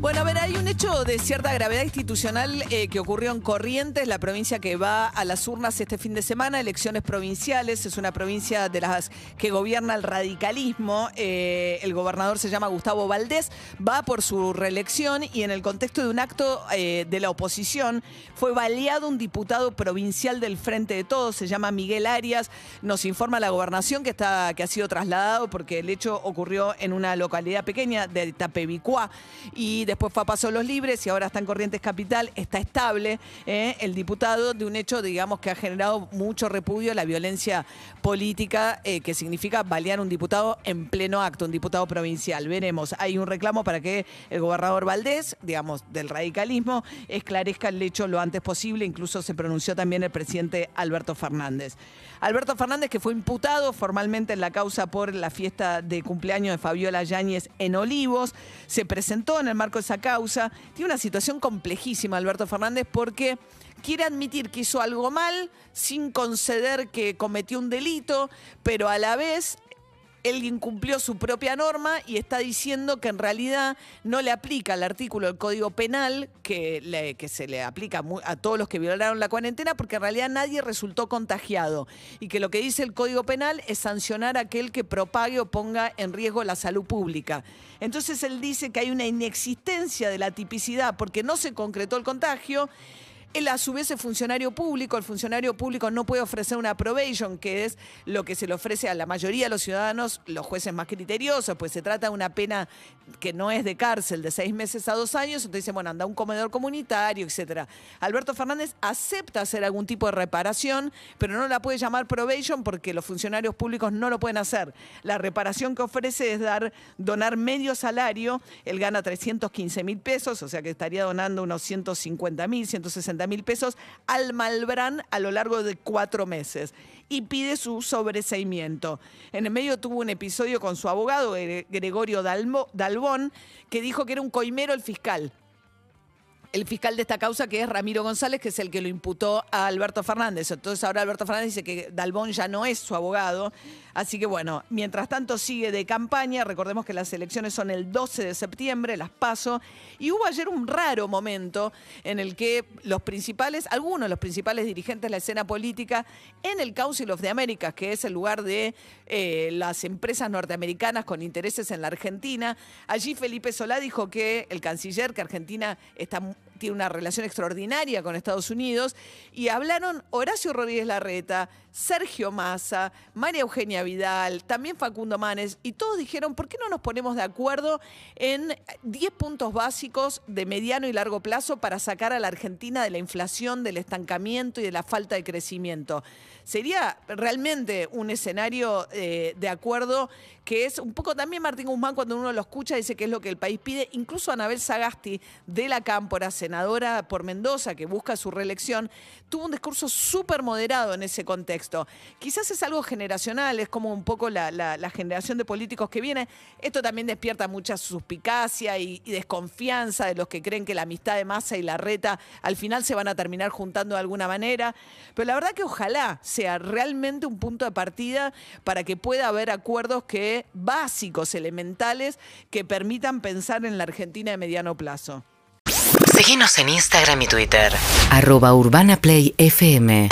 Bueno, a ver, hay un hecho de cierta gravedad institucional eh, que ocurrió en Corrientes, la provincia que va a las urnas este fin de semana, elecciones provinciales, es una provincia de las que gobierna el radicalismo, eh, el gobernador se llama Gustavo Valdés, va por su reelección y en el contexto de un acto eh, de la oposición fue baleado un diputado provincial del Frente de Todos, se llama Miguel Arias, nos informa la gobernación que, está, que ha sido trasladado porque el hecho ocurrió en una localidad pequeña de Tapevicuá y después fue a Paso los Libres y ahora está en Corrientes Capital, está estable eh, el diputado de un hecho, digamos, que ha generado mucho repudio la violencia política eh, que significa balear un diputado en pleno acto, un diputado provincial. Veremos, hay un reclamo para que el gobernador Valdés, digamos, del radicalismo, esclarezca el hecho lo antes posible, incluso se pronunció también el presidente Alberto Fernández. Alberto Fernández, que fue imputado formalmente en la causa por la fiesta de cumpleaños de Fabiola Yáñez en Olivos, se presentó en el marco esa causa. Tiene una situación complejísima Alberto Fernández porque quiere admitir que hizo algo mal sin conceder que cometió un delito, pero a la vez él incumplió su propia norma y está diciendo que en realidad no le aplica el artículo del Código Penal que, que se le aplica a todos los que violaron la cuarentena porque en realidad nadie resultó contagiado y que lo que dice el Código Penal es sancionar a aquel que propague o ponga en riesgo la salud pública. Entonces él dice que hay una inexistencia de la tipicidad porque no se concretó el contagio. Él a su vez es funcionario público, el funcionario público no puede ofrecer una probation, que es lo que se le ofrece a la mayoría de los ciudadanos, los jueces más criteriosos, pues se trata de una pena que no es de cárcel, de seis meses a dos años, entonces dicen, bueno, anda a un comedor comunitario, etcétera. Alberto Fernández acepta hacer algún tipo de reparación, pero no la puede llamar probation porque los funcionarios públicos no lo pueden hacer. La reparación que ofrece es dar, donar medio salario, él gana 315 mil pesos, o sea que estaría donando unos 150 mil, 160 mil pesos al Malbrán a lo largo de cuatro meses y pide su sobreseimiento. En el medio tuvo un episodio con su abogado, Gre- Gregorio Dalbón, que dijo que era un coimero el fiscal el fiscal de esta causa, que es Ramiro González, que es el que lo imputó a Alberto Fernández. Entonces ahora Alberto Fernández dice que Dalbón ya no es su abogado. Así que bueno, mientras tanto sigue de campaña. Recordemos que las elecciones son el 12 de septiembre, las paso. Y hubo ayer un raro momento en el que los principales, algunos de los principales dirigentes de la escena política, en el Council of the Americas, que es el lugar de eh, las empresas norteamericanas con intereses en la Argentina, allí Felipe Solá dijo que el canciller, que Argentina está tiene una relación extraordinaria con Estados Unidos, y hablaron Horacio Rodríguez Larreta, Sergio Massa, María Eugenia Vidal, también Facundo Manes, y todos dijeron, ¿por qué no nos ponemos de acuerdo en 10 puntos básicos de mediano y largo plazo para sacar a la Argentina de la inflación, del estancamiento y de la falta de crecimiento? Sería realmente un escenario eh, de acuerdo que es un poco también Martín Guzmán cuando uno lo escucha dice que es lo que el país pide. Incluso Anabel Sagasti de la Cámpora, senadora por Mendoza, que busca su reelección, tuvo un discurso súper moderado en ese contexto. Quizás es algo generacional, es como un poco la, la- la generación de políticos que viene. Esto también despierta mucha suspicacia y, y desconfianza de los que creen que la amistad de Massa y la reta al final se van a terminar juntando de alguna manera. Pero la verdad que ojalá sea realmente un punto de partida para que pueda haber acuerdos que básicos, elementales, que permitan pensar en la Argentina de mediano plazo. Síguenos en Instagram y Twitter. Arroba Urbana Play FM.